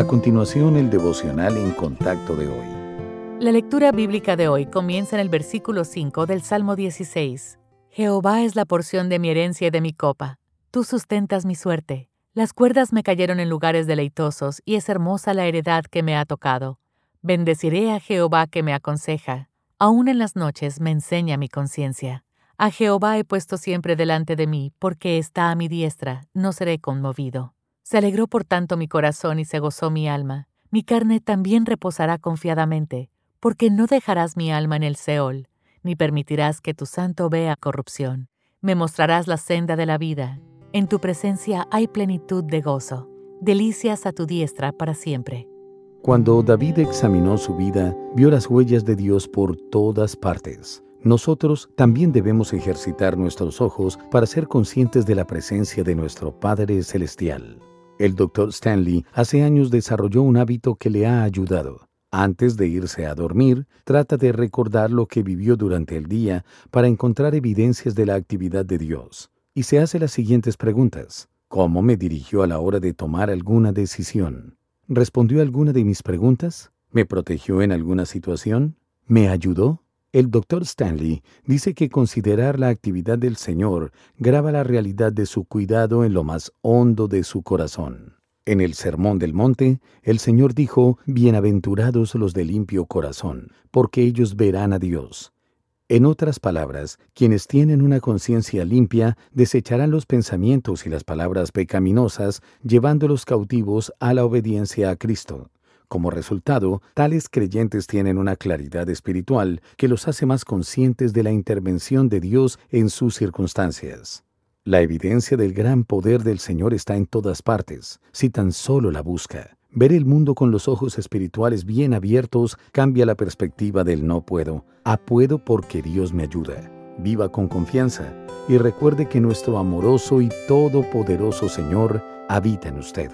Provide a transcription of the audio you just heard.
A continuación, el devocional en contacto de hoy. La lectura bíblica de hoy comienza en el versículo 5 del Salmo 16. Jehová es la porción de mi herencia y de mi copa. Tú sustentas mi suerte. Las cuerdas me cayeron en lugares deleitosos y es hermosa la heredad que me ha tocado. Bendeciré a Jehová que me aconseja. Aún en las noches me enseña mi conciencia. A Jehová he puesto siempre delante de mí, porque está a mi diestra, no seré conmovido. Se alegró por tanto mi corazón y se gozó mi alma. Mi carne también reposará confiadamente, porque no dejarás mi alma en el Seol, ni permitirás que tu santo vea corrupción. Me mostrarás la senda de la vida. En tu presencia hay plenitud de gozo, delicias a tu diestra para siempre. Cuando David examinó su vida, vio las huellas de Dios por todas partes. Nosotros también debemos ejercitar nuestros ojos para ser conscientes de la presencia de nuestro Padre Celestial. El Dr. Stanley hace años desarrolló un hábito que le ha ayudado. Antes de irse a dormir, trata de recordar lo que vivió durante el día para encontrar evidencias de la actividad de Dios. Y se hace las siguientes preguntas. ¿Cómo me dirigió a la hora de tomar alguna decisión? ¿Respondió alguna de mis preguntas? ¿Me protegió en alguna situación? ¿Me ayudó? El Dr. Stanley dice que considerar la actividad del Señor graba la realidad de su cuidado en lo más hondo de su corazón. En el Sermón del Monte, el Señor dijo, Bienaventurados los de limpio corazón, porque ellos verán a Dios. En otras palabras, quienes tienen una conciencia limpia desecharán los pensamientos y las palabras pecaminosas, llevándolos cautivos a la obediencia a Cristo. Como resultado, tales creyentes tienen una claridad espiritual que los hace más conscientes de la intervención de Dios en sus circunstancias. La evidencia del gran poder del Señor está en todas partes, si tan solo la busca. Ver el mundo con los ojos espirituales bien abiertos cambia la perspectiva del no puedo, a puedo porque Dios me ayuda. Viva con confianza y recuerde que nuestro amoroso y todopoderoso Señor habita en usted.